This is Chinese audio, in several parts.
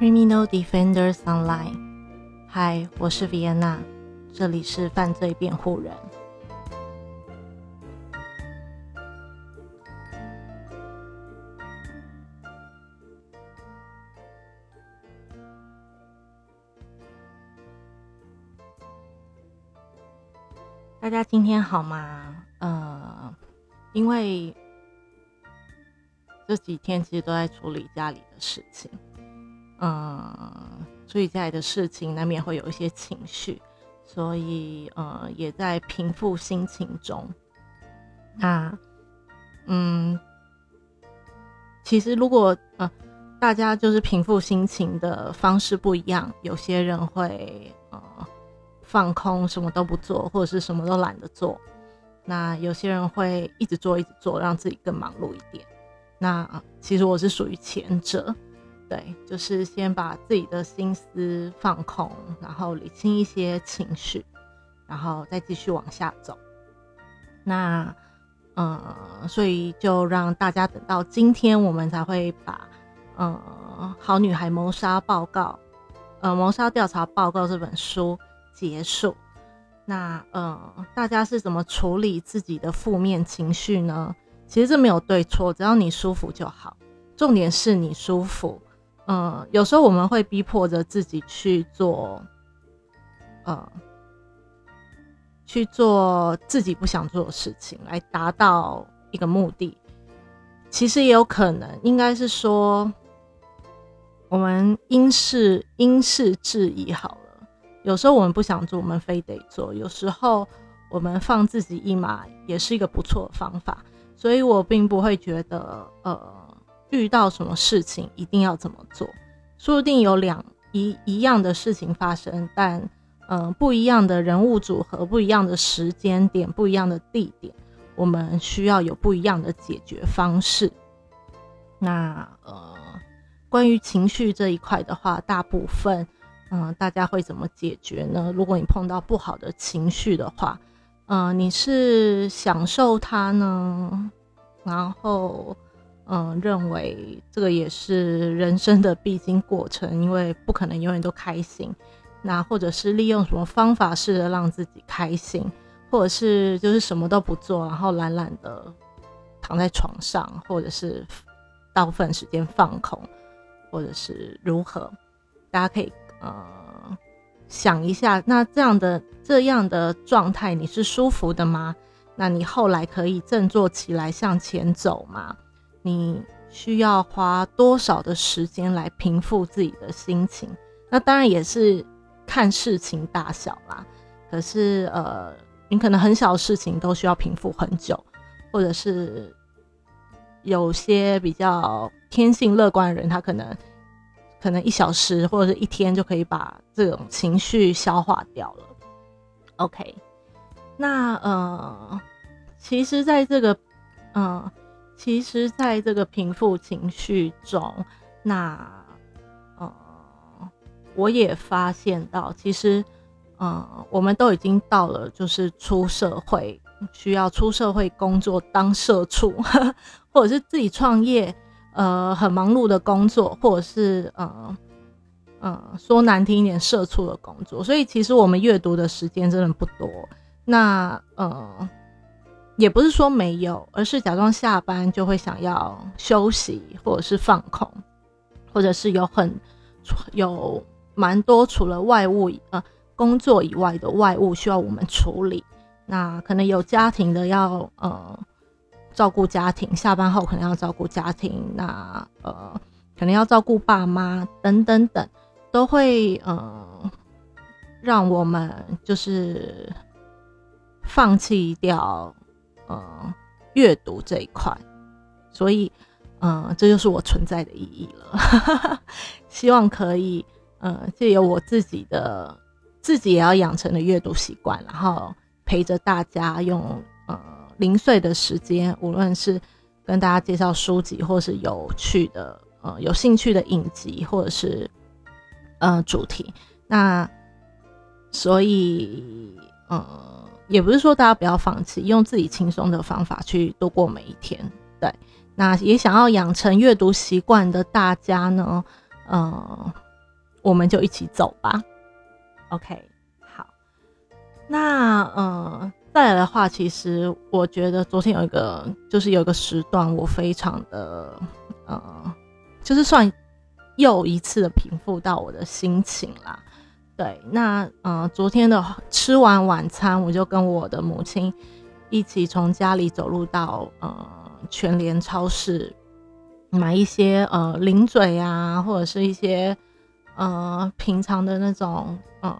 Criminal Defenders Online，嗨，我是 Vienna，这里是犯罪辩护人。大家今天好吗？呃，因为这几天其实都在处理家里的事情。嗯，处理家里的事情难免会有一些情绪，所以呃也在平复心情中。那嗯，其实如果呃大家就是平复心情的方式不一样，有些人会呃放空，什么都不做，或者是什么都懒得做。那有些人会一直做，一直做，让自己更忙碌一点。那其实我是属于前者。对，就是先把自己的心思放空，然后理清一些情绪，然后再继续往下走。那，嗯，所以就让大家等到今天，我们才会把，嗯，《好女孩谋杀报告》呃，《谋杀调查报告》这本书结束。那，嗯，大家是怎么处理自己的负面情绪呢？其实这没有对错，只要你舒服就好。重点是你舒服。嗯，有时候我们会逼迫着自己去做，呃，去做自己不想做的事情，来达到一个目的。其实也有可能，应该是说，我们因事因事制宜好了。有时候我们不想做，我们非得做；有时候我们放自己一马，也是一个不错的方法。所以我并不会觉得，呃。遇到什么事情一定要怎么做？说不定有两一一样的事情发生，但嗯，不一样的人物组合、不一样的时间点、不一样的地点，我们需要有不一样的解决方式。那呃，关于情绪这一块的话，大部分嗯，大家会怎么解决呢？如果你碰到不好的情绪的话，嗯，你是享受它呢，然后。嗯，认为这个也是人生的必经过程，因为不可能永远都开心。那或者是利用什么方法试着让自己开心，或者是就是什么都不做，然后懒懒的躺在床上，或者是大部分时间放空，或者是如何？大家可以呃想一下，那这样的这样的状态你是舒服的吗？那你后来可以振作起来向前走吗？你需要花多少的时间来平复自己的心情？那当然也是看事情大小啦。可是，呃，你可能很小的事情都需要平复很久，或者是有些比较天性乐观的人，他可能可能一小时或者是一天就可以把这种情绪消化掉了。OK，那呃，其实在这个嗯。其实，在这个平复情绪中，那呃，我也发现到，其实，呃，我们都已经到了，就是出社会需要出社会工作当社畜，或者是自己创业，呃，很忙碌的工作，或者是呃，嗯，说难听一点，社畜的工作。所以，其实我们阅读的时间真的不多。那呃。也不是说没有，而是假装下班就会想要休息，或者是放空，或者是有很有蛮多除了外务呃工作以外的外务需要我们处理。那可能有家庭的要呃照顾家庭，下班后可能要照顾家庭，那呃可能要照顾爸妈等等等，都会呃让我们就是放弃掉。呃，阅读这一块，所以，嗯，这就是我存在的意义了。希望可以，呃，借由我自己的自己也要养成的阅读习惯，然后陪着大家用呃零碎的时间，无论是跟大家介绍书籍，或是有趣的呃有兴趣的影集，或者是呃主题，那所以，呃。也不是说大家不要放弃，用自己轻松的方法去度过每一天。对，那也想要养成阅读习惯的大家呢，呃，我们就一起走吧。OK，好，那呃，再来的话，其实我觉得昨天有一个，就是有一个时段，我非常的呃，就是算又一次的平复到我的心情啦。对，那呃，昨天的吃完晚餐，我就跟我的母亲一起从家里走路到呃全联超市。买一些呃零嘴啊，或者是一些呃平常的那种呃，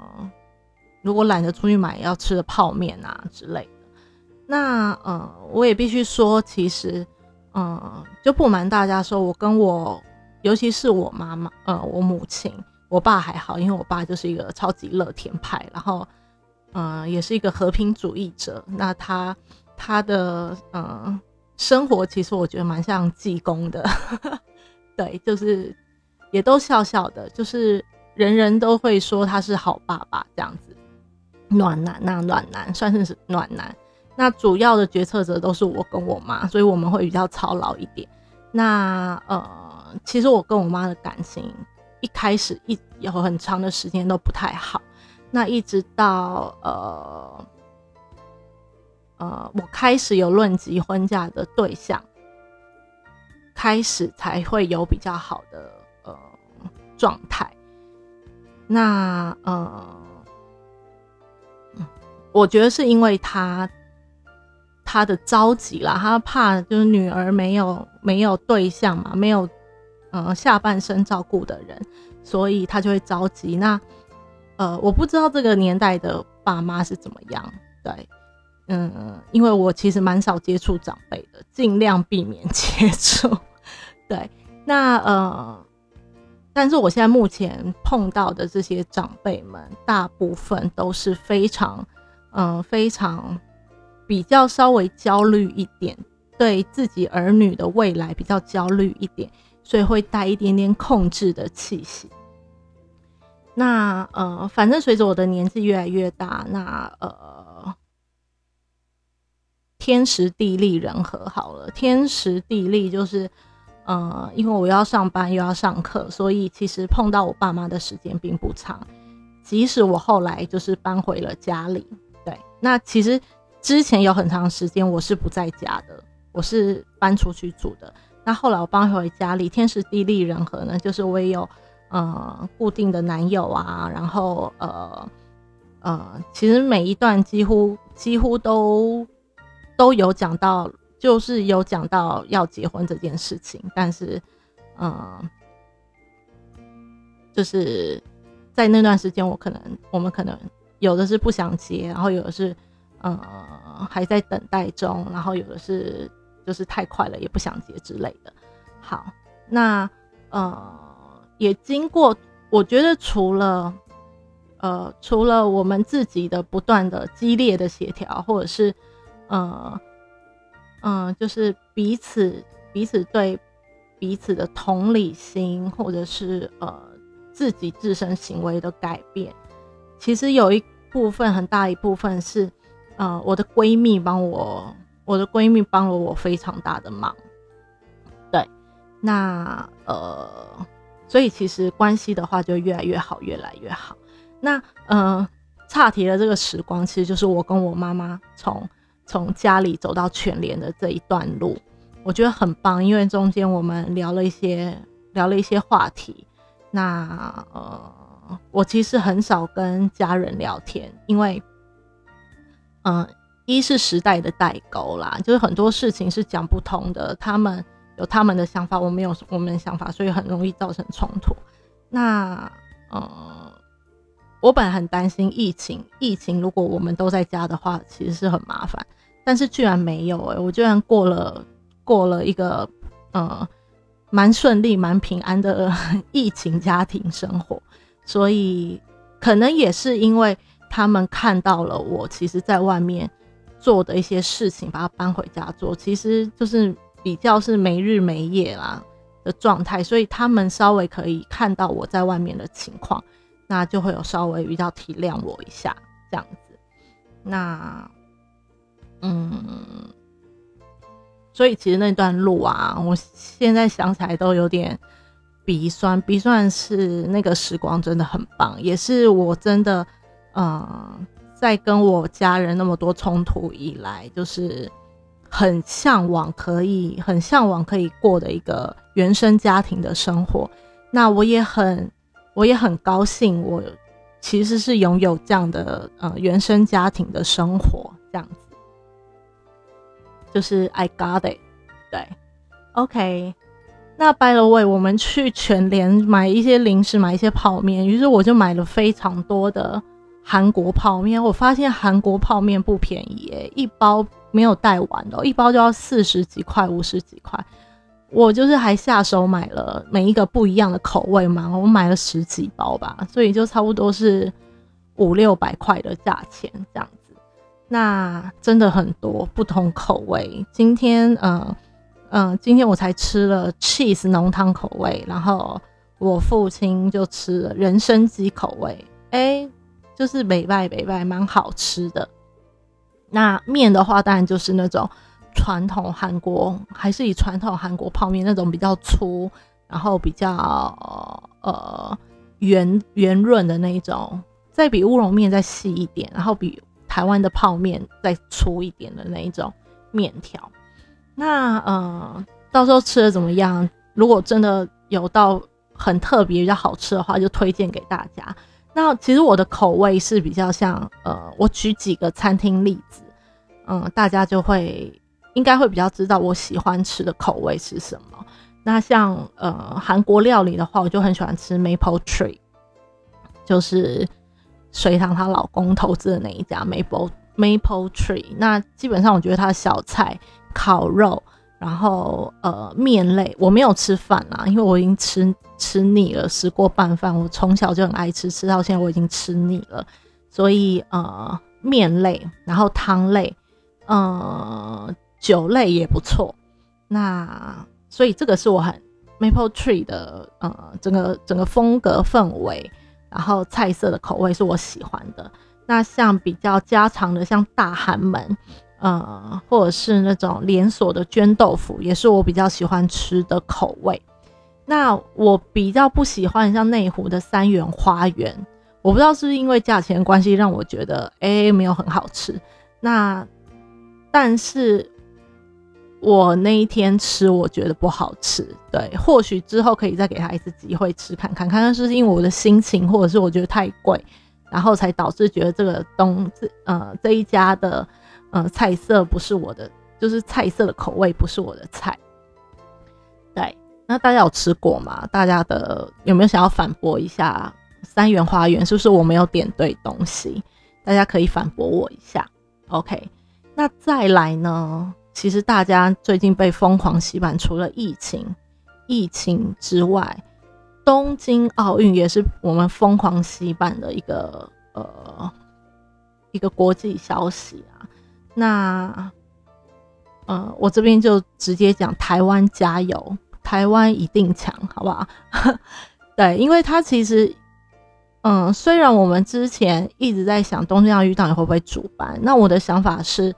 如果懒得出去买要吃的泡面啊之类的。那呃，我也必须说，其实嗯，就不瞒大家说，我跟我，尤其是我妈妈，呃，我母亲，我爸还好，因为我爸就是一个超级乐天派，然后嗯，也是一个和平主义者。那他他的嗯。生活其实我觉得蛮像济公的，对，就是也都笑笑的，就是人人都会说他是好爸爸这样子，暖男那暖男算是暖男。那主要的决策者都是我跟我妈，所以我们会比较操劳一点。那呃，其实我跟我妈的感情一开始一有很长的时间都不太好，那一直到呃。呃，我开始有论及婚嫁的对象，开始才会有比较好的呃状态。那呃，我觉得是因为他他的着急啦，他怕就是女儿没有没有对象嘛，没有呃下半身照顾的人，所以他就会着急。那呃，我不知道这个年代的爸妈是怎么样，对。嗯，因为我其实蛮少接触长辈的，尽量避免 接触。对，那呃，但是我现在目前碰到的这些长辈们，大部分都是非常，嗯，非常比较稍微焦虑一点，对自己儿女的未来比较焦虑一点，所以会带一点点控制的气息。那呃，反正随着我的年纪越来越大，那呃。天时地利人和，好了，天时地利就是，呃，因为我要上班又要上课，所以其实碰到我爸妈的时间并不长。即使我后来就是搬回了家里，对，那其实之前有很长时间我是不在家的，我是搬出去住的。那后来我搬回家里，天时地利人和呢，就是我也有呃固定的男友啊，然后呃呃，其实每一段几乎几乎都。都有讲到，就是有讲到要结婚这件事情，但是，嗯，就是在那段时间，我可能我们可能有的是不想结，然后有的是，呃，还在等待中，然后有的是就是太快了，也不想结之类的。好，那呃，也经过，我觉得除了呃，除了我们自己的不断的激烈的协调，或者是。呃，嗯，就是彼此彼此对彼此的同理心，或者是呃自己自身行为的改变，其实有一部分很大一部分是，呃，我的闺蜜帮我，我的闺蜜帮了我非常大的忙。对，那呃，所以其实关系的话就越来越好，越来越好。那呃，岔题的这个时光，其实就是我跟我妈妈从。从家里走到全联的这一段路，我觉得很棒，因为中间我们聊了一些聊了一些话题。那呃，我其实很少跟家人聊天，因为嗯，一是时代的代沟啦，就是很多事情是讲不通的，他们有他们的想法，我们有我们的想法，所以很容易造成冲突。那呃，我本很担心疫情，疫情如果我们都在家的话，其实是很麻烦。但是居然没有哎，我居然过了过了一个呃蛮顺利、蛮平安的 疫情家庭生活，所以可能也是因为他们看到了我其实在外面做的一些事情，把它搬回家做，其实就是比较是没日没夜啦的状态，所以他们稍微可以看到我在外面的情况，那就会有稍微比较体谅我一下这样子，那。嗯，所以其实那段路啊，我现在想起来都有点鼻酸，鼻酸是那个时光真的很棒，也是我真的，嗯，在跟我家人那么多冲突以来，就是很向往可以很向往可以过的一个原生家庭的生活。那我也很我也很高兴，我其实是拥有这样的呃原生家庭的生活，这样子，就是 I got it，对，OK。那 by the way，我们去全联买一些零食，买一些泡面，于是我就买了非常多的韩国泡面。我发现韩国泡面不便宜耶，一包没有带完的，一包就要四十几块、五十几块。我就是还下手买了每一个不一样的口味嘛，我买了十几包吧，所以就差不多是五六百块的价钱这样子。那真的很多不同口味。今天呃。嗯，今天我才吃了 cheese 浓汤口味，然后我父亲就吃了人参鸡口味，哎，就是北拜北拜，蛮好吃的。那面的话，当然就是那种传统韩国，还是以传统韩国泡面那种比较粗，然后比较呃圆圆润的那一种，再比乌龙面再细一点，然后比台湾的泡面再粗一点的那一种面条。那呃，到时候吃的怎么样？如果真的有到很特别、比较好吃的话，就推荐给大家。那其实我的口味是比较像呃，我举几个餐厅例子，嗯，大家就会应该会比较知道我喜欢吃的口味是什么。那像呃韩国料理的话，我就很喜欢吃 Maple Tree，就是隋唐她老公投资的那一家 Maple Maple Tree。那基本上我觉得它的小菜。烤肉，然后呃面类，我没有吃饭啦，因为我已经吃吃腻了，食过拌饭，我从小就很爱吃，吃到现在我已经吃腻了，所以呃面类，然后汤类，呃酒类也不错，那所以这个是我很 Maple Tree 的呃整个整个风格氛围，然后菜色的口味是我喜欢的，那像比较家常的，像大韩门。呃，或者是那种连锁的绢豆腐，也是我比较喜欢吃的口味。那我比较不喜欢像内湖的三元花园，我不知道是不是因为价钱关系，让我觉得哎没有很好吃。那但是我那一天吃，我觉得不好吃。对，或许之后可以再给他一次机会吃看看，看看是因为我的心情，或者是我觉得太贵，然后才导致觉得这个东这呃这一家的。嗯，菜色不是我的，就是菜色的口味不是我的菜。对，那大家有吃过吗？大家的有没有想要反驳一下？三元花园是不是我没有点对东西？大家可以反驳我一下。OK，那再来呢？其实大家最近被疯狂洗版，除了疫情，疫情之外，东京奥运也是我们疯狂洗版的一个呃一个国际消息啊。那，呃，我这边就直接讲台湾加油，台湾一定强，好不好？对，因为他其实，嗯，虽然我们之前一直在想东京奥运到底会不会主办，那我的想法是，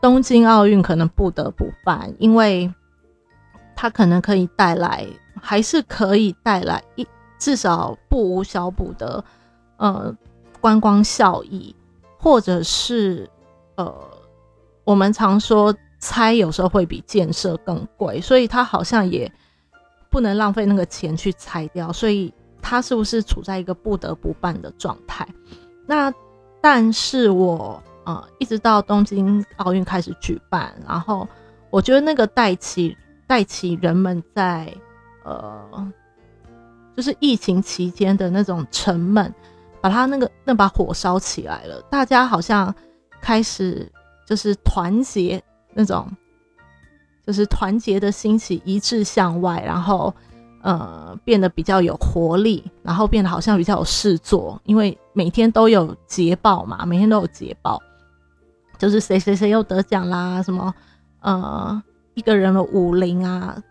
东京奥运可能不得不办，因为它可能可以带来，还是可以带来一至少不无小补的，呃，观光效益，或者是呃。我们常说拆有时候会比建设更贵，所以它好像也不能浪费那个钱去拆掉，所以它是不是处在一个不得不办的状态？那但是我呃一直到东京奥运开始举办，然后我觉得那个带起带起人们在呃就是疫情期间的那种沉闷，把它那个那把火烧起来了，大家好像开始。就是团结那种，就是团结的兴起，一致向外，然后呃变得比较有活力，然后变得好像比较有事做，因为每天都有捷报嘛，每天都有捷报，就是谁谁谁又得奖啦，什么呃一个人的武林啊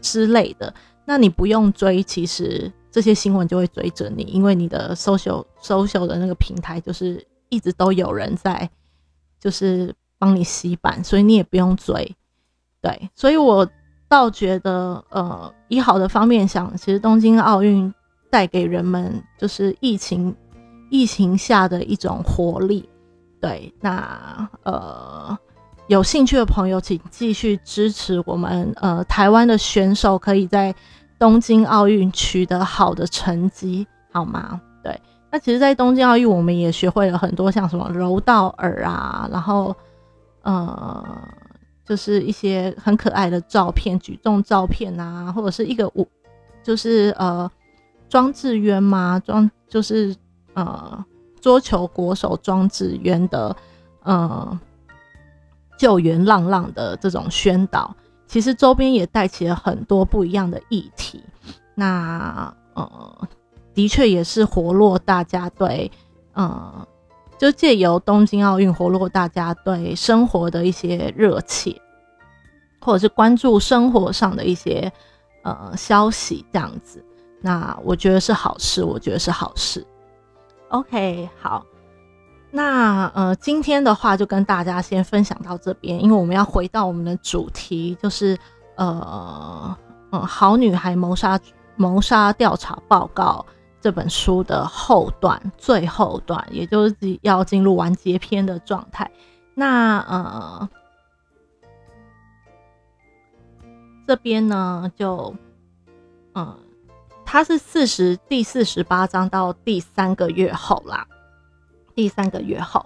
之类的，那你不用追，其实这些新闻就会追着你，因为你的 social social 的那个平台就是一直都有人在。就是帮你洗版，所以你也不用追，对，所以我倒觉得，呃，以好的方面想，其实东京奥运带给人们就是疫情疫情下的一种活力。对，那呃，有兴趣的朋友，请继续支持我们，呃，台湾的选手可以在东京奥运取得好的成绩，好吗？对，那其实，在东京奥运，我们也学会了很多，像什么柔道尔啊，然后，呃。就是一些很可爱的照片，举重照片啊，或者是一个舞，就是呃，庄智渊嘛，庄就是呃，桌球国手庄智渊的呃救援浪浪的这种宣导，其实周边也带起了很多不一样的议题。那呃，的确也是活络大家对呃。就借由东京奥运活络大家对生活的一些热切，或者是关注生活上的一些呃消息，这样子，那我觉得是好事，我觉得是好事。OK，好，那呃今天的话就跟大家先分享到这边，因为我们要回到我们的主题，就是呃嗯好女孩谋杀谋杀调查报告。这本书的后段，最后段，也就是要进入完结篇的状态。那呃，这边呢，就嗯，它是四十第四十八章到第三个月后啦，第三个月后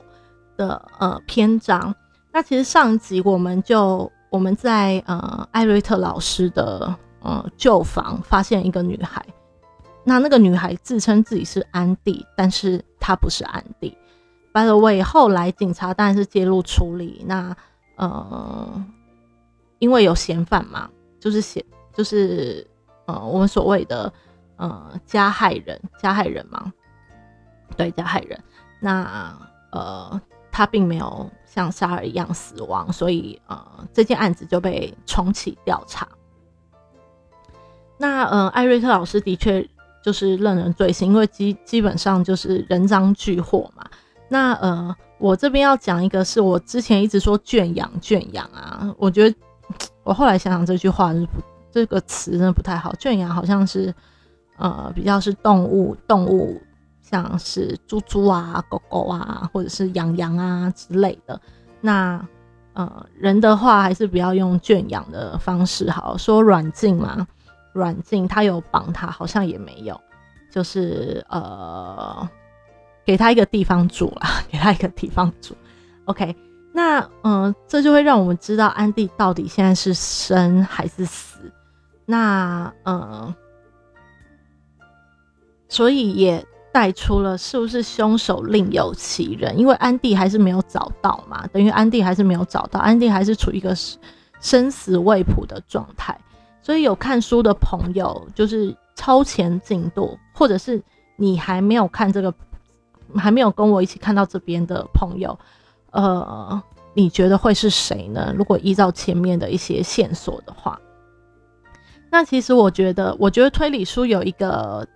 的呃篇章。那其实上集我们就我们在呃艾瑞特老师的呃旧房发现一个女孩。那那个女孩自称自己是安迪，但是她不是安迪。By the way，后来警察当然是介入处理。那呃，因为有嫌犯嘛，就是嫌就是呃，我们所谓的呃加害人，加害人嘛，对，加害人。那呃，他并没有像沙尔一样死亡，所以呃，这件案子就被重启调查。那呃，艾瑞特老师的确。就是任人罪行，因为基基本上就是人赃俱获嘛。那呃，我这边要讲一个，是我之前一直说圈养圈养啊，我觉得 我后来想想这句话是不这个词真的不太好。圈养好像是呃比较是动物动物，像是猪猪啊、狗狗啊，或者是羊羊啊之类的。那呃人的话还是不要用圈养的方式好，说软禁嘛。软禁他有绑他，好像也没有，就是呃，给他一个地方住啦，给他一个地方住。OK，那嗯，这就会让我们知道安迪到底现在是生还是死。那嗯，所以也带出了是不是凶手另有其人，因为安迪还是没有找到嘛，等于安迪还是没有找到，安迪还是处于一个生死未卜的状态。所以有看书的朋友，就是超前进度，或者是你还没有看这个，还没有跟我一起看到这边的朋友，呃，你觉得会是谁呢？如果依照前面的一些线索的话，那其实我觉得，我觉得推理书有一个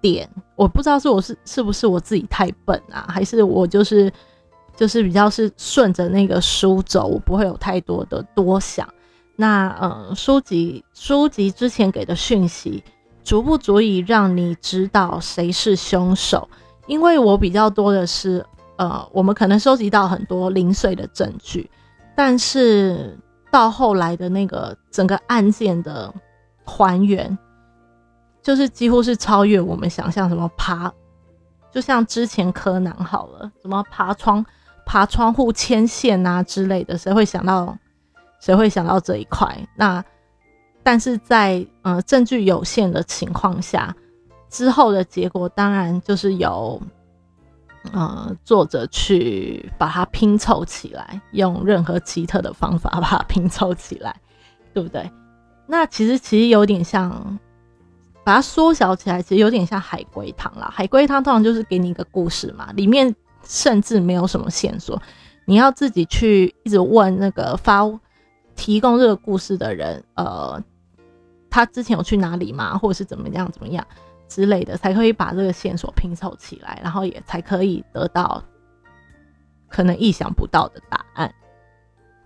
点，我不知道是我是是不是我自己太笨啊，还是我就是就是比较是顺着那个书走，我不会有太多的多想。那呃，书籍书籍之前给的讯息足不足以让你知道谁是凶手？因为我比较多的是，呃，我们可能收集到很多零碎的证据，但是到后来的那个整个案件的还原，就是几乎是超越我们想象。什么爬，就像之前柯南好了，什么爬窗、爬窗户牵线啊之类的，谁会想到？谁会想到这一块？那但是在呃证据有限的情况下，之后的结果当然就是由呃作者去把它拼凑起来，用任何奇特的方法把它拼凑起来，对不对？那其实其实有点像把它缩小起来，其实有点像海龟汤啦。海龟汤通常就是给你一个故事嘛，里面甚至没有什么线索，你要自己去一直问那个发。提供这个故事的人，呃，他之前有去哪里吗？或者是怎么样怎么样之类的，才可以把这个线索拼凑起来，然后也才可以得到可能意想不到的答案。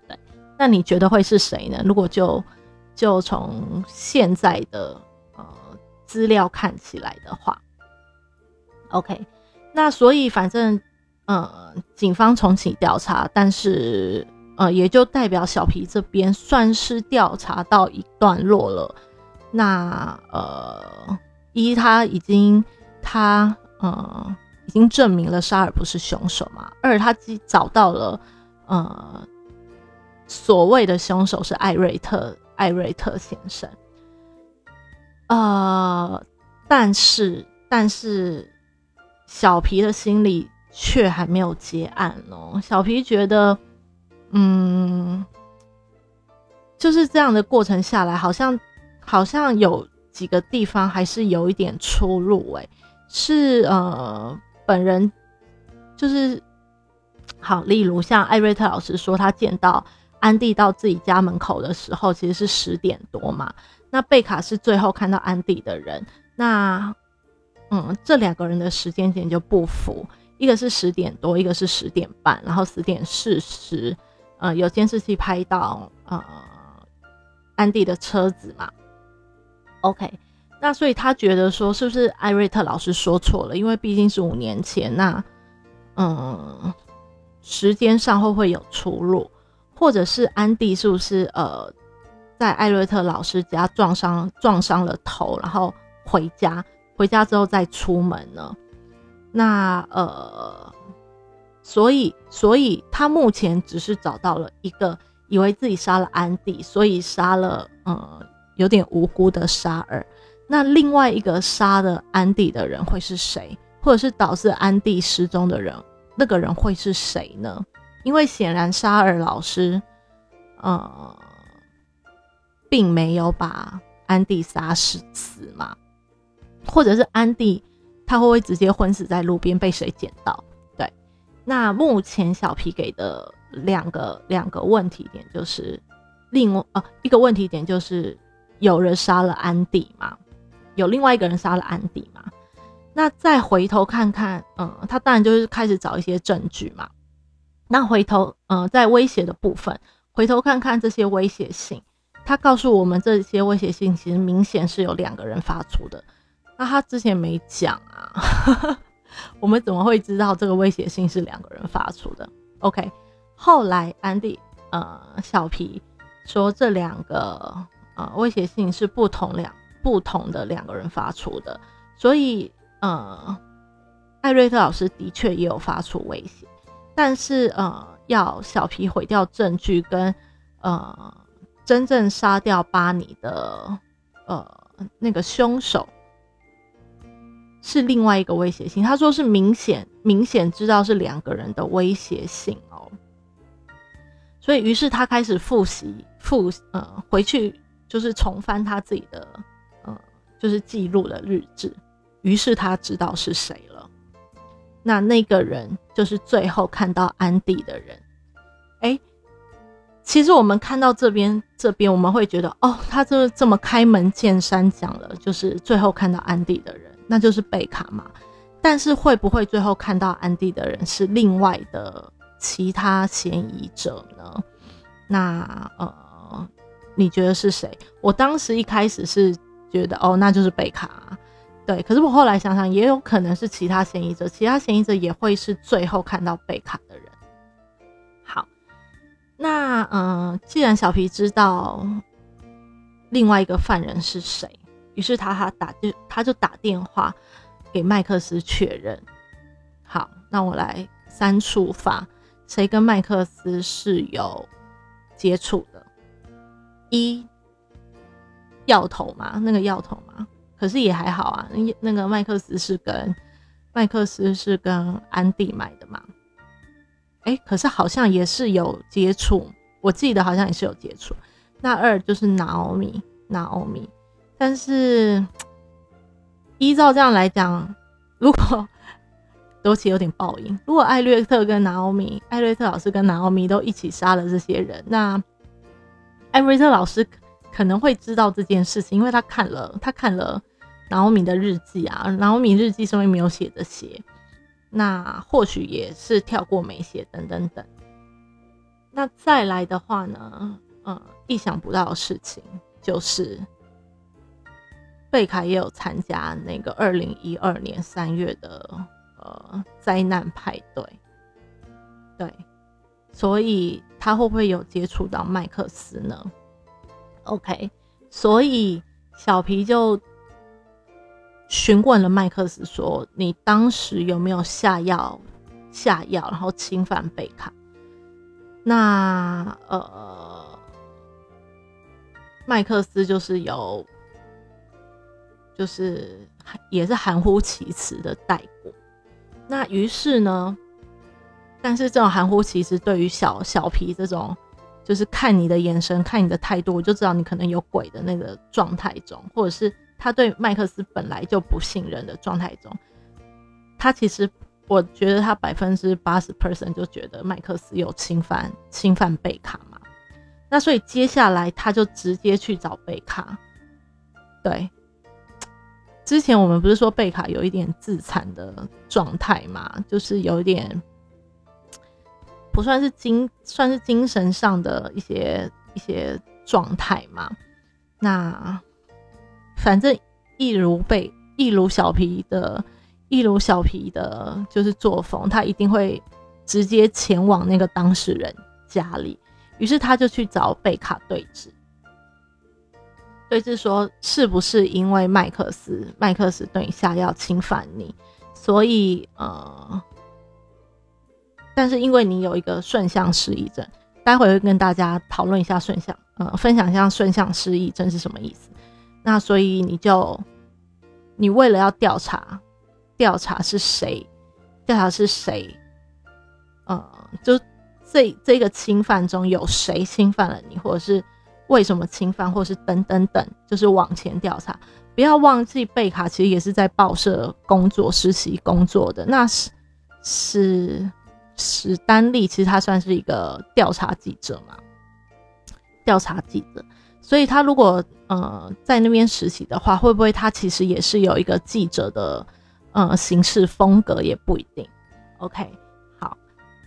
对，那你觉得会是谁呢？如果就就从现在的呃资料看起来的话，OK，那所以反正呃警方重启调查，但是呃也就代表小皮这边算是调查到一段落了。那呃一他已经他呃已经证明了沙尔不是凶手嘛，二他既找到了呃所谓的凶手是艾瑞特。艾瑞特先生，呃，但是但是小皮的心里却还没有结案哦。小皮觉得，嗯，就是这样的过程下来，好像好像有几个地方还是有一点出入。哎，是呃，本人就是好，例如像艾瑞特老师说，他见到。安迪到自己家门口的时候，其实是十点多嘛。那贝卡是最后看到安迪的人。那，嗯，这两个人的时间点就不符，一个是十点多，一个是十点半，然后十点四十，呃，有监视器拍到呃安迪的车子嘛。OK，那所以他觉得说，是不是艾瑞特老师说错了？因为毕竟是五年前，那嗯，时间上会不会有出入？或者是安迪是不是呃，在艾瑞特老师家撞伤撞伤了头，然后回家，回家之后再出门呢？那呃，所以所以他目前只是找到了一个以为自己杀了安迪，所以杀了呃有点无辜的沙尔。那另外一个杀了安迪的人会是谁？或者是导致安迪失踪的人，那个人会是谁呢？因为显然沙尔老师，呃，并没有把安迪杀死死嘛，或者是安迪他会不会直接昏死在路边被谁捡到？那目前小皮给的两个两个问题点就是，另呃一个问题点就是有人杀了安迪嘛？有另外一个人杀了安迪嘛？那再回头看看，嗯，他当然就是开始找一些证据嘛。那回头，嗯，在威胁的部分，回头看看这些威胁信，他告诉我们这些威胁信其实明显是有两个人发出的。那他之前没讲啊，我们怎么会知道这个威胁信是两个人发出的？OK，后来安迪，呃，小皮说这两个，呃，威胁信是不同两不同的两个人发出的，所以，呃，艾瑞特老师的确也有发出威胁。但是呃，要小皮毁掉证据，跟呃真正杀掉巴尼的呃那个凶手是另外一个威胁性。他说是明显明显知道是两个人的威胁性哦，所以于是他开始复习复呃回去就是重翻他自己的呃就是记录的日志，于是他知道是谁了。那那个人就是最后看到安迪的人，哎，其实我们看到这边这边，我们会觉得哦，他就是这么开门见山讲了，就是最后看到安迪的人，那就是贝卡嘛。但是会不会最后看到安迪的人是另外的其他嫌疑者呢？那呃，你觉得是谁？我当时一开始是觉得哦，那就是贝卡。对，可是我后来想想，也有可能是其他嫌疑者，其他嫌疑者也会是最后看到贝卡的人。好，那嗯，既然小皮知道另外一个犯人是谁，于是他他打就他就打电话给麦克斯确认。好，那我来三处法，谁跟麦克斯是有接触的？一药头吗？那个药头吗？可是也还好啊，那那个麦克斯是跟麦克斯是跟安迪买的嘛？哎，可是好像也是有接触，我记得好像也是有接触。那二就是拿欧米，拿欧米，但是 依照这样来讲，如果 多奇有点报应，如果艾略特跟南欧米，艾略特老师跟南欧米都一起杀了这些人，那艾瑞特老师。可能会知道这件事情，因为他看了他看了拿欧米的日记啊，拿欧米日记上面没有写的写，那或许也是跳过没写等等等。那再来的话呢，嗯，意想不到的事情就是贝卡也有参加那个二零一二年三月的呃灾难派对，对，所以他会不会有接触到麦克斯呢？OK，所以小皮就询问了麦克斯说：“你当时有没有下药？下药然后侵犯贝卡？”那呃，麦克斯就是有，就是也是含糊其辞的带过。那于是呢，但是这种含糊其辞对于小小皮这种，就是看你的眼神、看你的态度，我就知道你可能有鬼的那个状态中，或者是他对麦克斯本来就不信任的状态中，他其实。我觉得他百分之八十 percent 就觉得麦克斯有侵犯侵犯贝卡嘛，那所以接下来他就直接去找贝卡。对，之前我们不是说贝卡有一点自残的状态嘛，就是有一点不算是精算是精神上的一些一些状态嘛。那反正一如贝一如小皮的。一如小皮的，就是作风，他一定会直接前往那个当事人家里。于是他就去找贝卡对峙，对峙说是不是因为麦克斯，麦克斯等一下要侵犯你，所以呃，但是因为你有一个顺向失忆症，待会会跟大家讨论一下顺向，呃，分享一下顺向失忆症是什么意思。那所以你就，你为了要调查。调查是谁？调查是谁？呃，就这这个侵犯中有谁侵犯了你，或者是为什么侵犯，或是等等等，就是往前调查。不要忘记，贝卡其实也是在报社工作实习工作的。那是是史丹利，其实他算是一个调查记者嘛？调查记者，所以他如果呃在那边实习的话，会不会他其实也是有一个记者的？呃，行事风格也不一定。OK，好，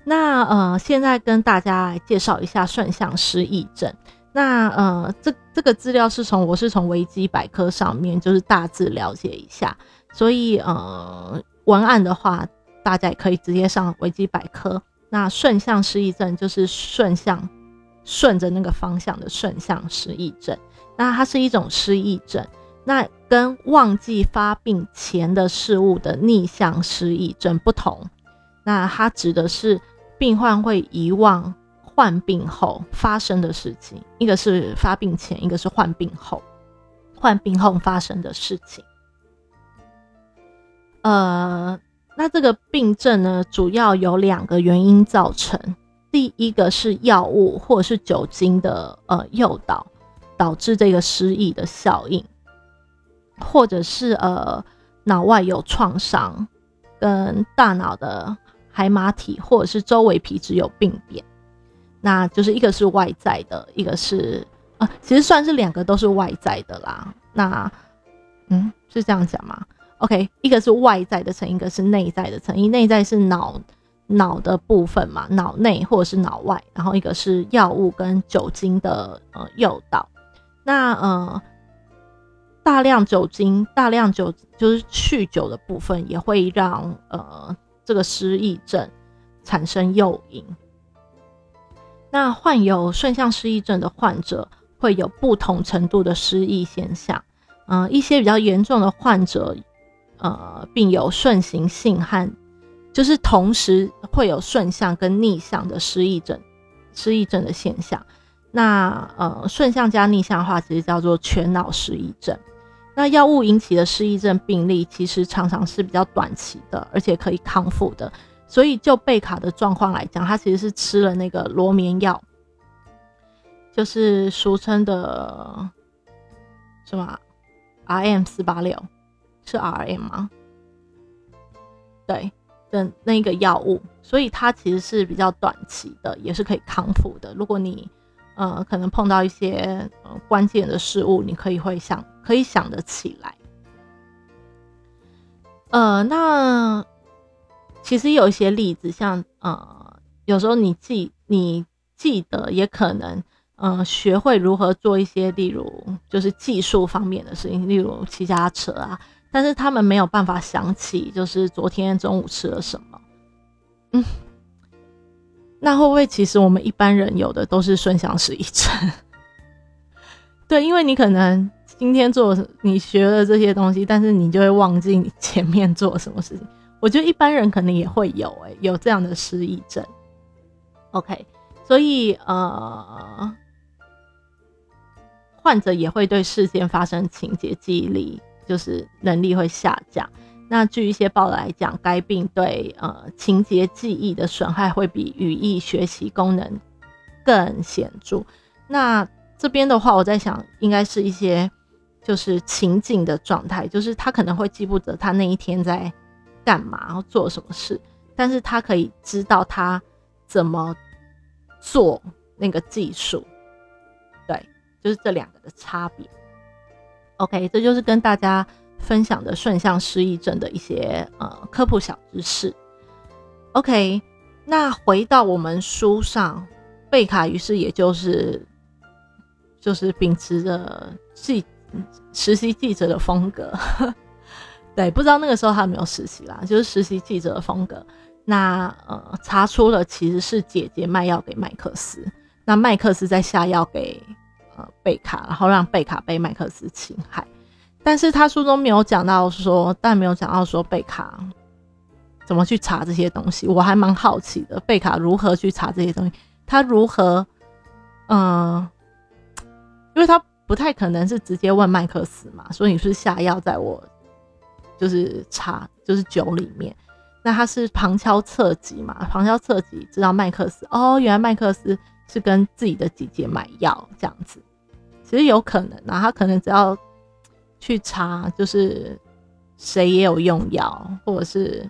那呃，现在跟大家来介绍一下顺向失忆症。那呃，这这个资料是从我是从维基百科上面就是大致了解一下，所以呃，文案的话大家也可以直接上维基百科。那顺向失忆症就是顺向顺着那个方向的顺向失忆症，那它是一种失忆症。那跟忘记发病前的事物的逆向失忆症不同，那它指的是病患会遗忘患病后发生的事情，一个是发病前，一个是患病后，患病后发生的事情。呃，那这个病症呢，主要有两个原因造成，第一个是药物或者是酒精的呃诱导，导致这个失忆的效应。或者是呃脑外有创伤，跟大脑的海马体或者是周围皮质有病变，那就是一个是外在的，一个是啊，其实算是两个都是外在的啦。那嗯，是这样讲吗？OK，一个是外在的成因，一个是内在的成因。内在是脑脑的部分嘛，脑内或者是脑外，然后一个是药物跟酒精的呃诱导。那呃。大量酒精、大量酒就是酗酒的部分，也会让呃这个失忆症产生诱因。那患有顺向失忆症的患者会有不同程度的失忆现象，嗯，一些比较严重的患者，呃，并有顺行性和就是同时会有顺向跟逆向的失忆症、失忆症的现象。那呃，顺向加逆向的话，其实叫做全脑失忆症。那药物引起的失忆症病例其实常常是比较短期的，而且可以康复的。所以就贝卡的状况来讲，他其实是吃了那个罗眠药，就是俗称的什么 R M 四八六，是 R M 吗？对的那个药物，所以它其实是比较短期的，也是可以康复的。如果你呃，可能碰到一些呃关键的事物，你可以会想，可以想得起来。呃，那其实有一些例子，像呃，有时候你记你记得，也可能呃，学会如何做一些，例如就是技术方面的事情，例如骑家车啊。但是他们没有办法想起，就是昨天中午吃了什么。嗯，那会不会其实我们一般人有的都是顺向失忆症？对，因为你可能今天做你学了这些东西，但是你就会忘记你前面做什么事情。我觉得一般人可能也会有，哎，有这样的失忆症。OK，所以呃。患者也会对事件发生情节记忆力，就是能力会下降。那据一些报道来讲，该病对呃情节记忆的损害会比语义学习功能更显著。那这边的话，我在想，应该是一些就是情境的状态，就是他可能会记不得他那一天在干嘛，然后做什么事，但是他可以知道他怎么做那个技术。对就是这两个的差别。OK，这就是跟大家分享的顺向失忆症的一些呃科普小知识。OK，那回到我们书上，贝卡于是也就是就是秉持着记实习记者的风格，对，不知道那个时候他有没有实习啦，就是实习记者的风格。那呃查出了其实是姐姐卖药给麦克斯，那麦克斯在下药给呃。贝卡，然后让贝卡被麦克斯侵害，但是他书中没有讲到说，但没有讲到说贝卡怎么去查这些东西，我还蛮好奇的，贝卡如何去查这些东西，他如何，嗯，因为他不太可能是直接问麦克斯嘛，说你是下药在我就是查就是酒里面，那他是旁敲侧击嘛，旁敲侧击知道麦克斯，哦，原来麦克斯是跟自己的姐姐买药这样子。其实有可能啊，他可能只要去查，就是谁也有用药，或者是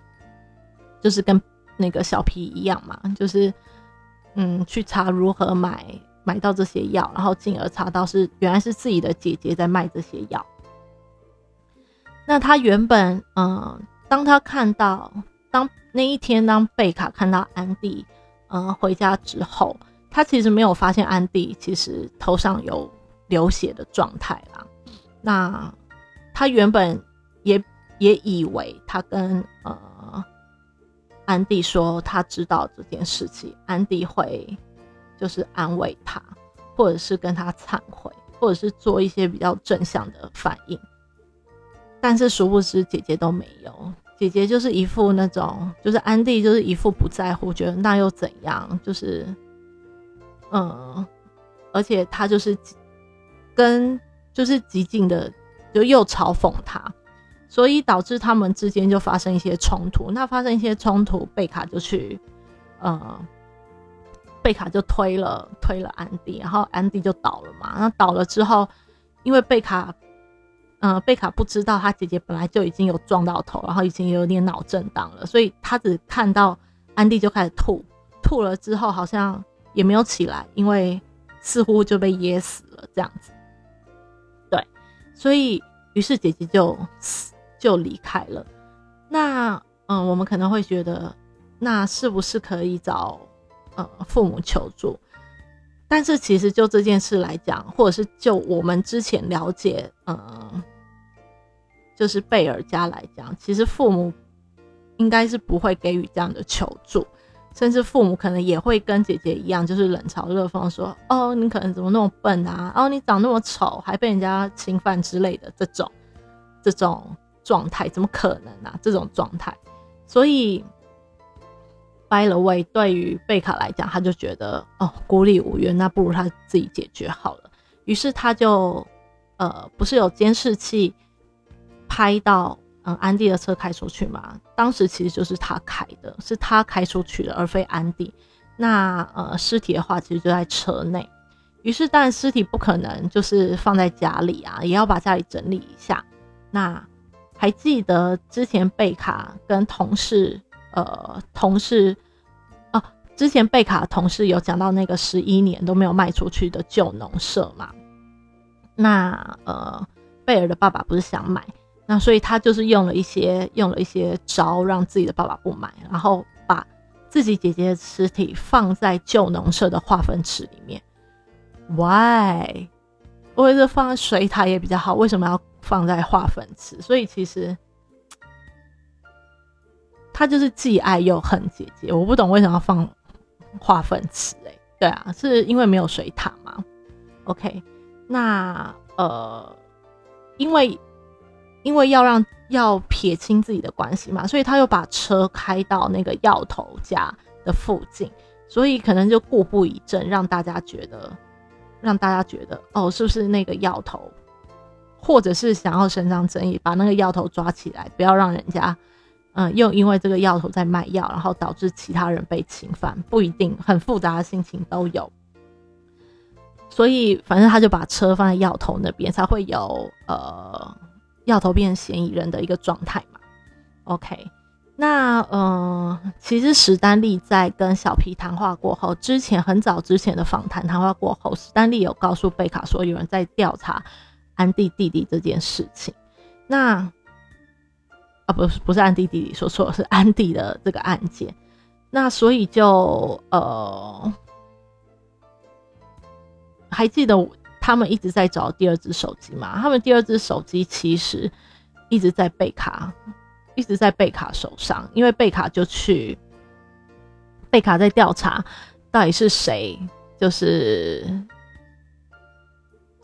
就是跟那个小皮一样嘛，就是嗯，去查如何买买到这些药，然后进而查到是原来是自己的姐姐在卖这些药。那他原本嗯，当他看到当那一天当贝卡看到安迪嗯回家之后，他其实没有发现安迪其实头上有。流血的状态啦，那他原本也也以为他跟呃安迪说他知道这件事情，安迪会就是安慰他，或者是跟他忏悔，或者是做一些比较正向的反应。但是殊不知姐姐都没有，姐姐就是一副那种，就是安迪就是一副不在乎，觉得那又怎样，就是嗯，而且他就是。跟就是极尽的，就又嘲讽他，所以导致他们之间就发生一些冲突。那发生一些冲突，贝卡就去，呃，贝卡就推了推了安迪，然后安迪就倒了嘛。那倒了之后，因为贝卡，嗯，贝卡不知道他姐姐本来就已经有撞到头，然后已经有点脑震荡了，所以他只看到安迪就开始吐，吐了之后好像也没有起来，因为似乎就被噎死了这样子。对所以，于是姐姐就就离开了。那，嗯，我们可能会觉得，那是不是可以找呃父母求助？但是，其实就这件事来讲，或者是就我们之前了解，嗯，就是贝尔家来讲，其实父母应该是不会给予这样的求助。甚至父母可能也会跟姐姐一样，就是冷嘲热讽说：“哦，你可能怎么那么笨啊？哦，你长那么丑，还被人家侵犯之类的这种这种状态，怎么可能啊？这种状态。”所以，by the way，对于贝卡来讲，他就觉得哦孤立无援，那不如他自己解决好了。于是他就呃，不是有监视器拍到。嗯，安迪的车开出去嘛？当时其实就是他开的，是他开出去的，而非安迪。那呃，尸体的话其实就在车内。于是，当然尸体不可能就是放在家里啊，也要把家里整理一下。那还记得之前贝卡跟同事呃同事哦，之前贝卡同事有讲到那个十一年都没有卖出去的旧农舍嘛？那呃，贝尔的爸爸不是想买？那所以他就是用了一些用了一些招，让自己的爸爸不买，然后把自己姐姐的尸体放在旧农舍的化粪池里面。Why？我觉得放在水塔也比较好，为什么要放在化粪池？所以其实他就是既爱又恨姐姐。我不懂为什么要放化粪池？哎，对啊，是因为没有水塔吗？OK，那呃，因为因为要让要撇清自己的关系嘛，所以他又把车开到那个药头家的附近，所以可能就故布一阵，让大家觉得。让大家觉得哦，是不是那个药头，或者是想要伸张正义，把那个药头抓起来，不要让人家，嗯，又因为这个药头在卖药，然后导致其他人被侵犯，不一定，很复杂的心情都有。所以反正他就把车放在药头那边，才会有呃，要头变成嫌疑人的一个状态嘛。OK。那呃，其实史丹利在跟小皮谈话过后，之前很早之前的访谈谈话过后，史丹利有告诉贝卡说有人在调查安迪弟弟这件事情。那啊，不是不是安迪弟弟说错了，是安迪的这个案件。那所以就呃，还记得我他们一直在找第二只手机嘛？他们第二只手机其实一直在贝卡。一直在贝卡手上，因为贝卡就去，贝卡在调查到底是谁，就是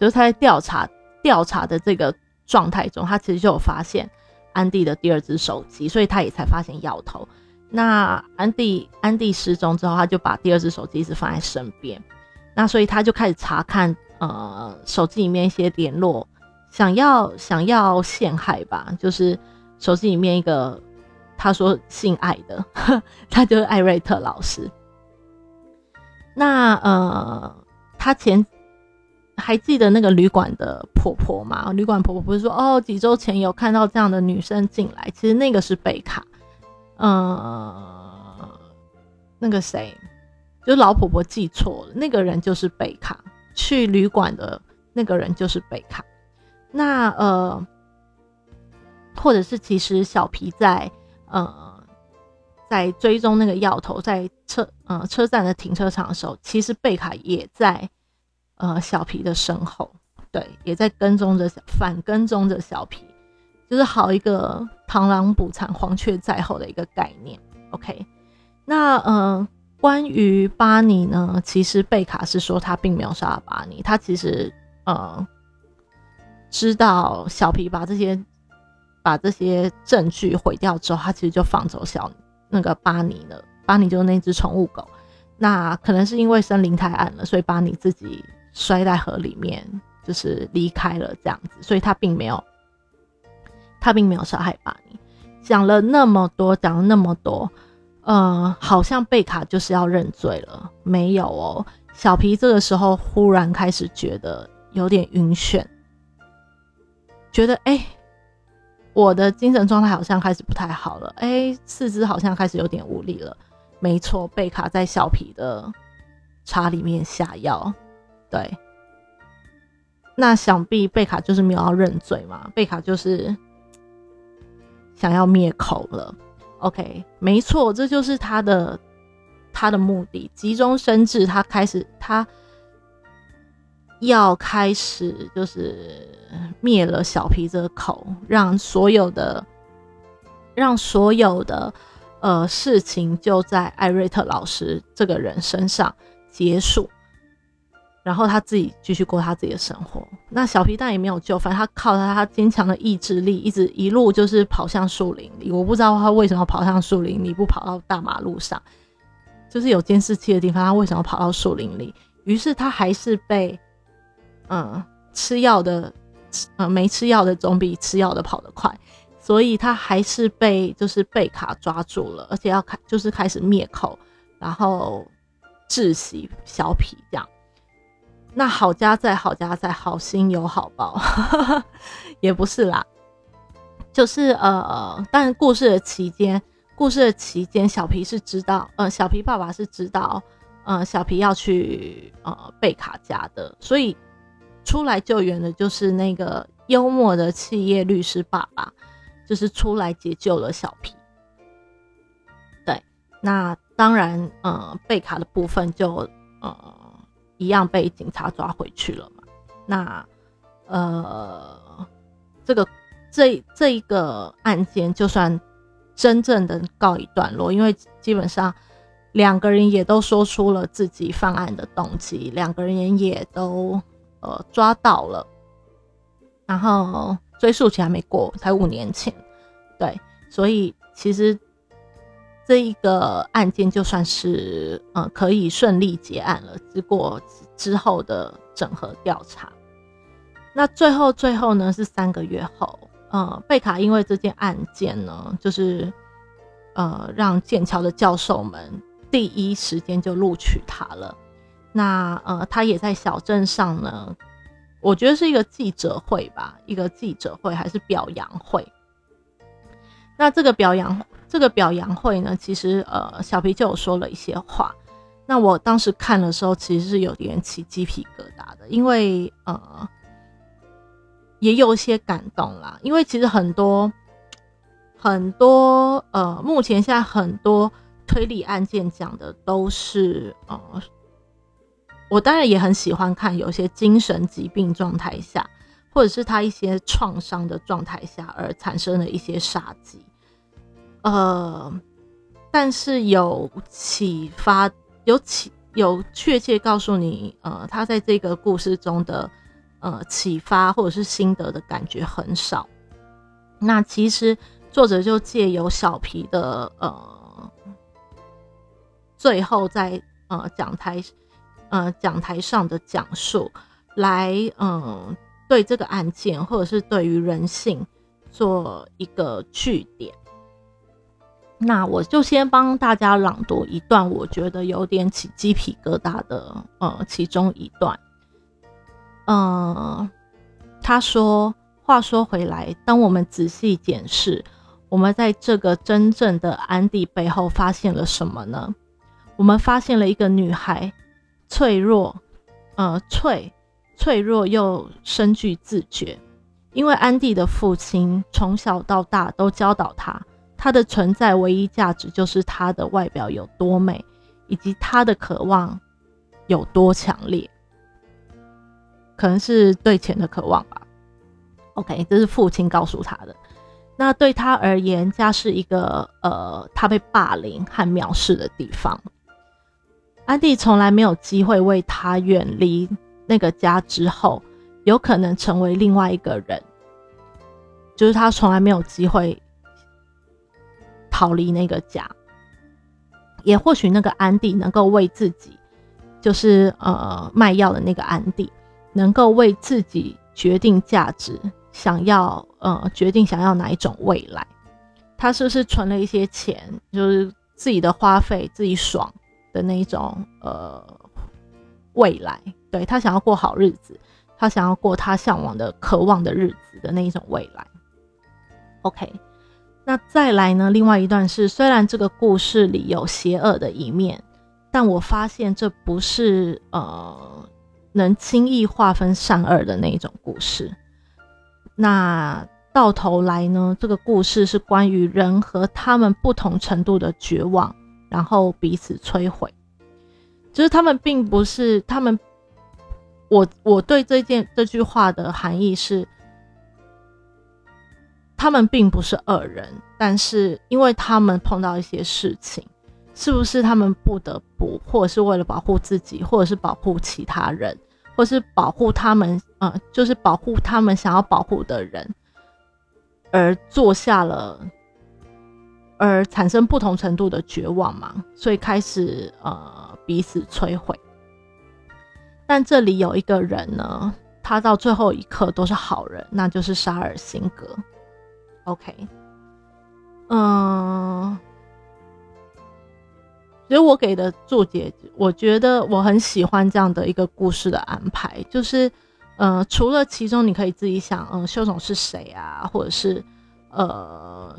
就是他在调查调查的这个状态中，他其实就有发现安迪的第二只手机，所以他也才发现摇头。那安迪安迪失踪之后，他就把第二只手机一直放在身边，那所以他就开始查看呃手机里面一些联络，想要想要陷害吧，就是。手机里面一个，他说姓艾的，他就是艾瑞特老师。那呃，他前还记得那个旅馆的婆婆吗？旅馆婆婆不是说哦，几周前有看到这样的女生进来，其实那个是贝卡。呃，那个谁，就是老婆婆记错了，那个人就是贝卡，去旅馆的那个人就是贝卡。那呃。或者是其实小皮在呃在追踪那个药头，在车呃车站的停车场的时候，其实贝卡也在呃小皮的身后，对，也在跟踪着反跟踪着小皮，就是好一个螳螂捕蝉，黄雀在后的一个概念。OK，那呃关于巴尼呢，其实贝卡是说他并没有杀巴尼，他其实呃知道小皮把这些。把这些证据毁掉之后，他其实就放走小那个巴尼了。巴尼就是那只宠物狗。那可能是因为森林太暗了，所以巴尼自己摔在河里面，就是离开了这样子。所以他并没有，他并没有杀害巴尼。讲了那么多，讲了那么多，呃，好像贝卡就是要认罪了。没有哦，小皮这个时候忽然开始觉得有点晕眩，觉得哎。我的精神状态好像开始不太好了，哎，四肢好像开始有点无力了。没错，贝卡在小皮的茶里面下药，对。那想必贝卡就是没有要认罪嘛？贝卡就是想要灭口了。OK，没错，这就是他的他的目的，急中生智，他开始他。要开始就是灭了小皮这个口，让所有的让所有的呃事情就在艾瑞特老师这个人身上结束，然后他自己继续过他自己的生活。那小皮蛋也没有救，反正他靠他他坚强的意志力，一直一路就是跑向树林里。我不知道他为什么跑向树林里，不跑到大马路上，就是有监视器的地方，他为什么跑到树林里？于是他还是被。嗯，吃药的，呃，没吃药的总比吃药的跑得快，所以他还是被就是贝卡抓住了，而且要开就是开始灭口，然后窒息小皮这样。那好家在好家在好心有好报，也不是啦，就是呃，但故事的期间，故事的期间，小皮是知道，呃，小皮爸爸是知道，呃，小皮要去呃贝卡家的，所以。出来救援的就是那个幽默的企业律师爸爸，就是出来解救了小皮。对，那当然，呃，贝卡的部分就呃一样被警察抓回去了嘛。那呃，这个这这一个案件就算真正的告一段落，因为基本上两个人也都说出了自己犯案的动机，两个人也都呃抓到了，然后追诉期还没过，才五年前，对，所以其实。这一个案件就算是呃可以顺利结案了，经过之后的整合调查，那最后最后呢是三个月后，呃贝卡因为这件案件呢，就是呃让剑桥的教授们第一时间就录取他了，那呃他也在小镇上呢，我觉得是一个记者会吧，一个记者会还是表扬会，那这个表扬。这个表扬会呢，其实呃，小皮就有说了一些话。那我当时看的时候，其实是有点起鸡皮疙瘩的，因为呃，也有一些感动啦。因为其实很多很多呃，目前现在很多推理案件讲的都是呃，我当然也很喜欢看有些精神疾病状态下，或者是他一些创伤的状态下而产生的一些杀机。呃，但是有启发，有启有确切告诉你，呃，他在这个故事中的呃启发或者是心得的感觉很少。那其实作者就借由小皮的呃，最后在呃讲台呃讲台上的讲述，来嗯对这个案件或者是对于人性做一个据点。那我就先帮大家朗读一段，我觉得有点起鸡皮疙瘩的，呃，其中一段。嗯，他说：“话说回来，当我们仔细检视，我们在这个真正的安迪背后发现了什么呢？我们发现了一个女孩，脆弱，呃，脆，脆弱又深具自觉，因为安迪的父亲从小到大都教导他。”他的存在唯一价值就是他的外表有多美，以及他的渴望有多强烈，可能是对钱的渴望吧。OK，这是父亲告诉他的。那对他而言，家是一个呃，他被霸凌和藐视的地方。安迪从来没有机会为他远离那个家之后，有可能成为另外一个人，就是他从来没有机会。逃离那个家，也或许那个安迪能够为自己，就是呃卖药的那个安迪，能够为自己决定价值，想要呃决定想要哪一种未来。他是不是存了一些钱，就是自己的花费，自己爽的那一种呃未来？对他想要过好日子，他想要过他向往的、渴望的日子的那一种未来。OK。那再来呢？另外一段是，虽然这个故事里有邪恶的一面，但我发现这不是呃能轻易划分善恶的那一种故事。那到头来呢？这个故事是关于人和他们不同程度的绝望，然后彼此摧毁。就是他们并不是他们，我我对这件这句话的含义是。他们并不是恶人，但是因为他们碰到一些事情，是不是他们不得不，或者是为了保护自己，或者是保护其他人，或是保护他们，呃，就是保护他们想要保护的人，而做下了，而产生不同程度的绝望嘛？所以开始呃彼此摧毁。但这里有一个人呢，他到最后一刻都是好人，那就是沙尔辛格。OK，嗯，所以我给的注解，我觉得我很喜欢这样的一个故事的安排，就是，呃，除了其中你可以自己想，嗯，凶手是谁啊，或者是，呃，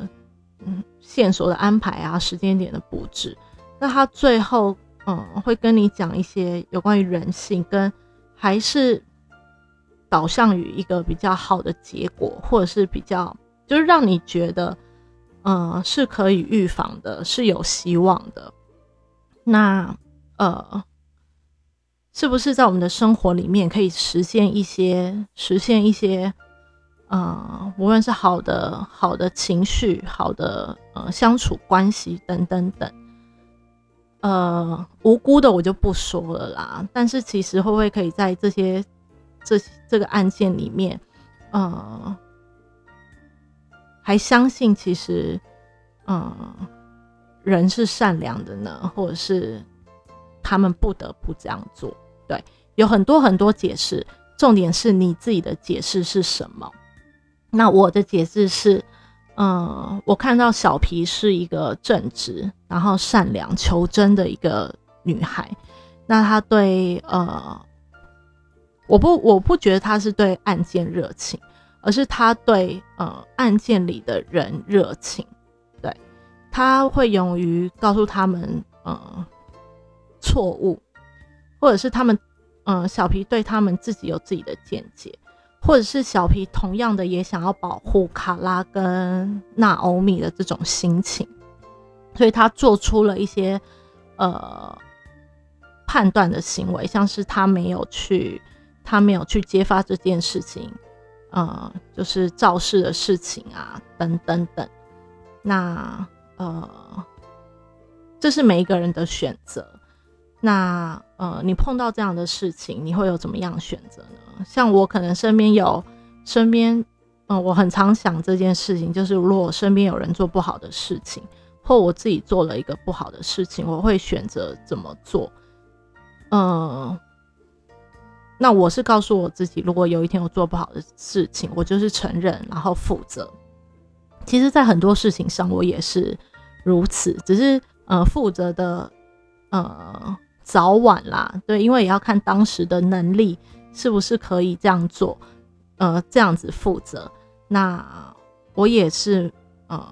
嗯，线索的安排啊，时间点的布置，那他最后，嗯，会跟你讲一些有关于人性，跟还是导向于一个比较好的结果，或者是比较。就是让你觉得，嗯，是可以预防的，是有希望的。那，呃，是不是在我们的生活里面可以实现一些实现一些，呃，无论是好的好的情绪、好的呃相处关系等等等，呃，无辜的我就不说了啦。但是其实会不会可以在这些这这个案件里面，呃，还相信其实，嗯，人是善良的呢，或者是他们不得不这样做？对，有很多很多解释，重点是你自己的解释是什么？那我的解释是，嗯，我看到小皮是一个正直、然后善良、求真的一个女孩。那她对呃，我不我不觉得她是对案件热情，而是他对呃案件里的人热情。对，他会勇于告诉他们呃错误。或者是他们，嗯，小皮对他们自己有自己的见解，或者是小皮同样的也想要保护卡拉跟纳欧米的这种心情，所以他做出了一些呃判断的行为，像是他没有去，他没有去揭发这件事情，呃，就是肇事的事情啊，等等等。那呃，这是每一个人的选择。那呃，你碰到这样的事情，你会有怎么样选择呢？像我可能身边有身边，嗯，我很常想这件事情，就是如果我身边有人做不好的事情，或我自己做了一个不好的事情，我会选择怎么做？嗯，那我是告诉我自己，如果有一天我做不好的事情，我就是承认，然后负责。其实，在很多事情上，我也是如此，只是呃，负责的呃。早晚啦，对，因为也要看当时的能力是不是可以这样做，呃，这样子负责。那我也是，呃，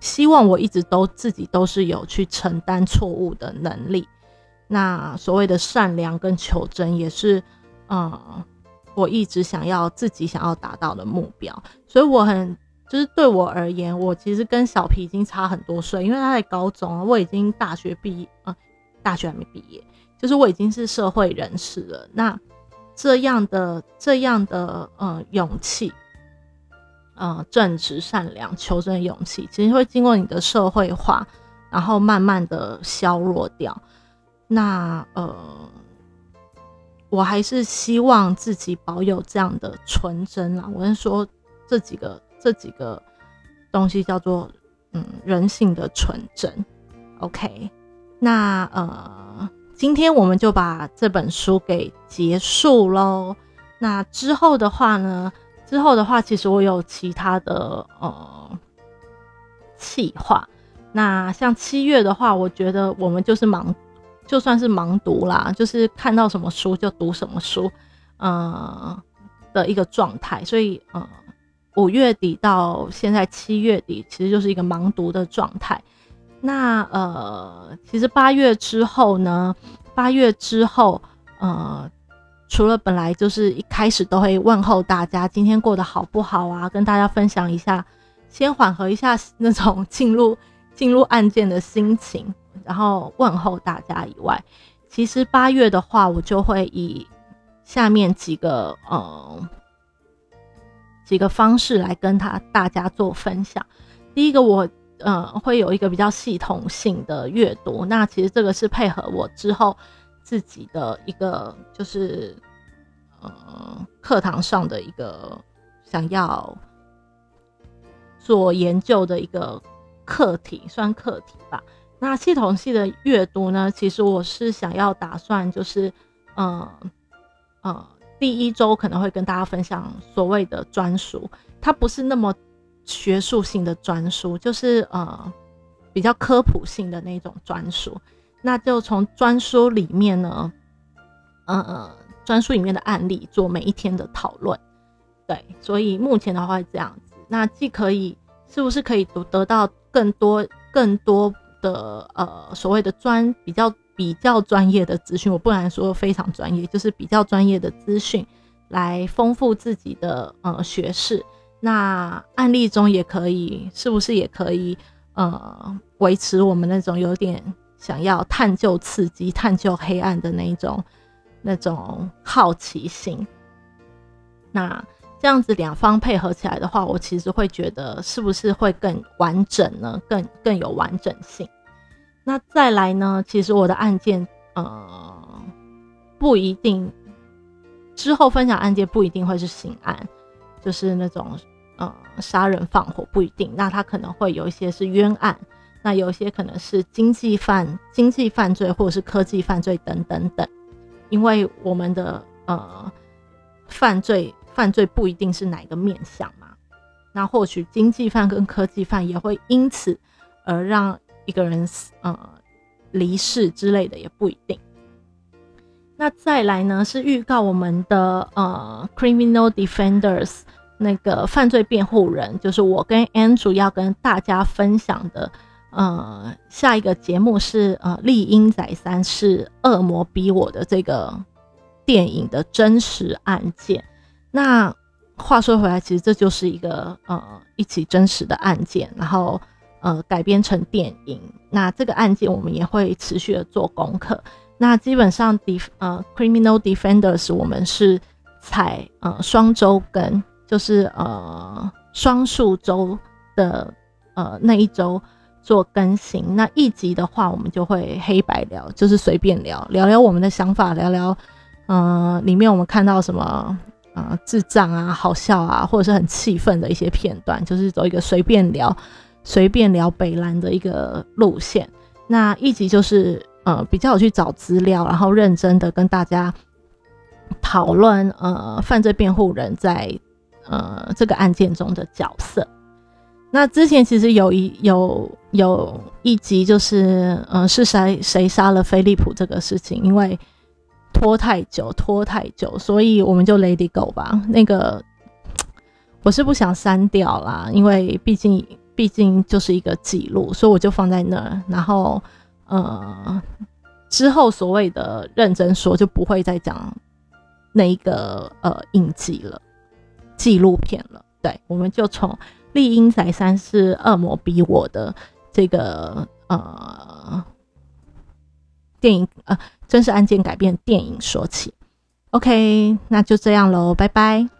希望我一直都自己都是有去承担错误的能力。那所谓的善良跟求真，也是，嗯，我一直想要自己想要达到的目标。所以我很。就是对我而言，我其实跟小皮已经差很多岁，因为他在高中，我已经大学毕业啊，大学还没毕业，就是我已经是社会人士了。那这样的这样的嗯勇气，呃正直善良求真的勇气，其实会经过你的社会化，然后慢慢的削弱掉。那呃，我还是希望自己保有这样的纯真啦。我是说这几个。这几个东西叫做嗯人性的纯真，OK，那呃今天我们就把这本书给结束喽。那之后的话呢，之后的话其实我有其他的呃计划。那像七月的话，我觉得我们就是忙，就算是盲读啦，就是看到什么书就读什么书，呃的一个状态，所以呃。五月底到现在七月底，其实就是一个盲读的状态。那呃，其实八月之后呢，八月之后，呃，除了本来就是一开始都会问候大家今天过得好不好啊，跟大家分享一下，先缓和一下那种进入进入案件的心情，然后问候大家以外，其实八月的话，我就会以下面几个呃。几个方式来跟他大家做分享。第一个，我呃会有一个比较系统性的阅读。那其实这个是配合我之后自己的一个就是呃课堂上的一个想要做研究的一个课题，算课题吧。那系统性的阅读呢，其实我是想要打算就是嗯嗯。第一周可能会跟大家分享所谓的专书，它不是那么学术性的专书，就是呃比较科普性的那种专书。那就从专书里面呢，呃专书里面的案例做每一天的讨论。对，所以目前的话这样子，那既可以是不是可以得得到更多更多的呃所谓的专比较。比较专业的资讯，我不能说非常专业，就是比较专业的资讯，来丰富自己的呃学识。那案例中也可以，是不是也可以呃维持我们那种有点想要探究刺激、探究黑暗的那一种那种好奇心。那这样子两方配合起来的话，我其实会觉得是不是会更完整呢？更更有完整性。那再来呢？其实我的案件，呃，不一定之后分享案件不一定会是刑案，就是那种呃杀人放火不一定。那他可能会有一些是冤案，那有一些可能是经济犯、经济犯罪或者是科技犯罪等等等。因为我们的呃犯罪。犯罪不一定是哪个面相嘛？那或许经济犯跟科技犯也会因此而让一个人呃离世之类的，也不一定。那再来呢，是预告我们的呃 criminal defenders 那个犯罪辩护人，就是我跟 Andrew 要跟大家分享的呃下一个节目是呃丽英仔三是恶魔逼我的这个电影的真实案件。那话说回来，其实这就是一个呃一起真实的案件，然后呃改编成电影。那这个案件我们也会持续的做功课。那基本上 def 呃 criminal defenders 我们是采呃双周更，就是呃双数周的呃那一周做更新。那一集的话，我们就会黑白聊，就是随便聊聊聊我们的想法，聊聊嗯里面我们看到什么。啊，智障啊，好笑啊，或者是很气愤的一些片段，就是走一个随便聊、随便聊北兰的一个路线。那一集就是呃，比较有去找资料，然后认真的跟大家讨论呃，犯罪辩护人在呃这个案件中的角色。那之前其实有一有有一集就是呃，是谁谁杀了菲利普这个事情，因为。拖太久，拖太久，所以我们就 Lady Go 吧。那个 我是不想删掉啦，因为毕竟毕竟就是一个记录，所以我就放在那儿。然后呃，之后所谓的认真说，就不会再讲那一个呃印记了，纪录片了。对，我们就从丽英仔三是恶魔逼我的这个呃。电影呃，真实案件改编电影说起，OK，那就这样喽，拜拜。